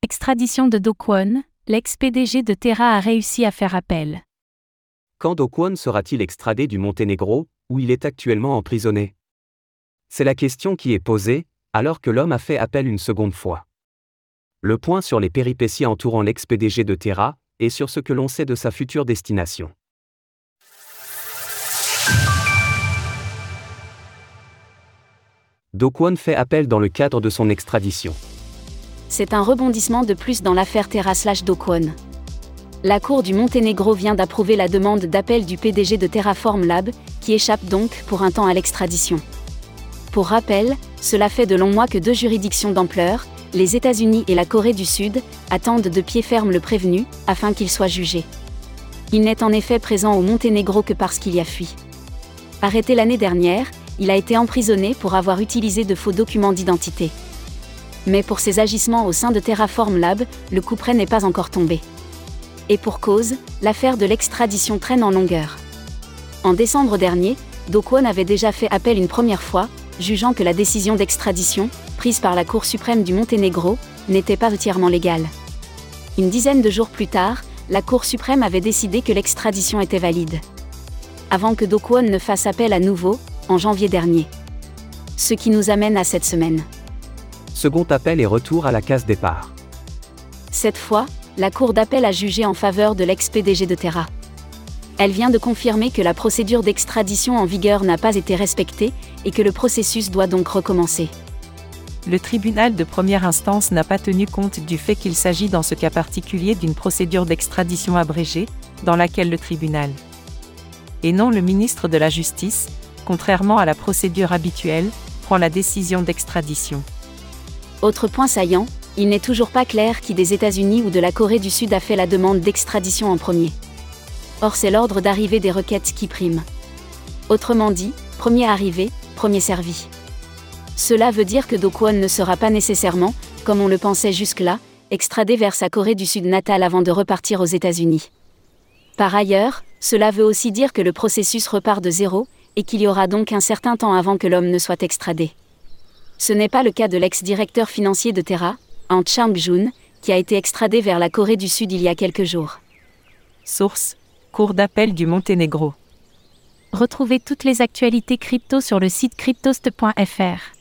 Extradition de Do l'ex-PDG de Terra a réussi à faire appel. Quand Do sera-t-il extradé du Monténégro, où il est actuellement emprisonné? C'est la question qui est posée, alors que l'homme a fait appel une seconde fois. Le point sur les péripéties entourant l'ex-PDG de Terra, et sur ce que l'on sait de sa future destination. Do fait appel dans le cadre de son extradition. C'est un rebondissement de plus dans l'affaire Terra slash Do Kwon. La Cour du Monténégro vient d'approuver la demande d'appel du PDG de Terraform Lab, qui échappe donc pour un temps à l'extradition. Pour rappel, cela fait de longs mois que deux juridictions d'ampleur, les États-Unis et la Corée du Sud, attendent de pied ferme le prévenu, afin qu'il soit jugé. Il n'est en effet présent au Monténégro que parce qu'il y a fui. Arrêté l'année dernière, il a été emprisonné pour avoir utilisé de faux documents d'identité. Mais pour ses agissements au sein de Terraform Lab, le coup près n'est pas encore tombé. Et pour cause, l'affaire de l'extradition traîne en longueur. En décembre dernier, Do Kwon avait déjà fait appel une première fois, jugeant que la décision d'extradition, prise par la Cour suprême du Monténégro, n'était pas entièrement légale. Une dizaine de jours plus tard, la Cour suprême avait décidé que l'extradition était valide. Avant que Do ne fasse appel à nouveau, en janvier dernier. Ce qui nous amène à cette semaine. Second appel et retour à la case départ. Cette fois, la Cour d'appel a jugé en faveur de l'ex-PDG de Terra. Elle vient de confirmer que la procédure d'extradition en vigueur n'a pas été respectée et que le processus doit donc recommencer. Le tribunal de première instance n'a pas tenu compte du fait qu'il s'agit dans ce cas particulier d'une procédure d'extradition abrégée, dans laquelle le tribunal, et non le ministre de la Justice, contrairement à la procédure habituelle, prend la décision d'extradition. Autre point saillant, il n'est toujours pas clair qui des États-Unis ou de la Corée du Sud a fait la demande d'extradition en premier. Or c'est l'ordre d'arrivée des requêtes qui prime. Autrement dit, premier arrivé, premier servi. Cela veut dire que Do ne sera pas nécessairement, comme on le pensait jusque-là, extradé vers sa Corée du Sud natale avant de repartir aux États-Unis. Par ailleurs, cela veut aussi dire que le processus repart de zéro, et qu'il y aura donc un certain temps avant que l'homme ne soit extradé. Ce n'est pas le cas de l'ex-directeur financier de Terra, Ant Chang-jun, qui a été extradé vers la Corée du Sud il y a quelques jours. Source Cour d'appel du Monténégro. Retrouvez toutes les actualités crypto sur le site cryptost.fr.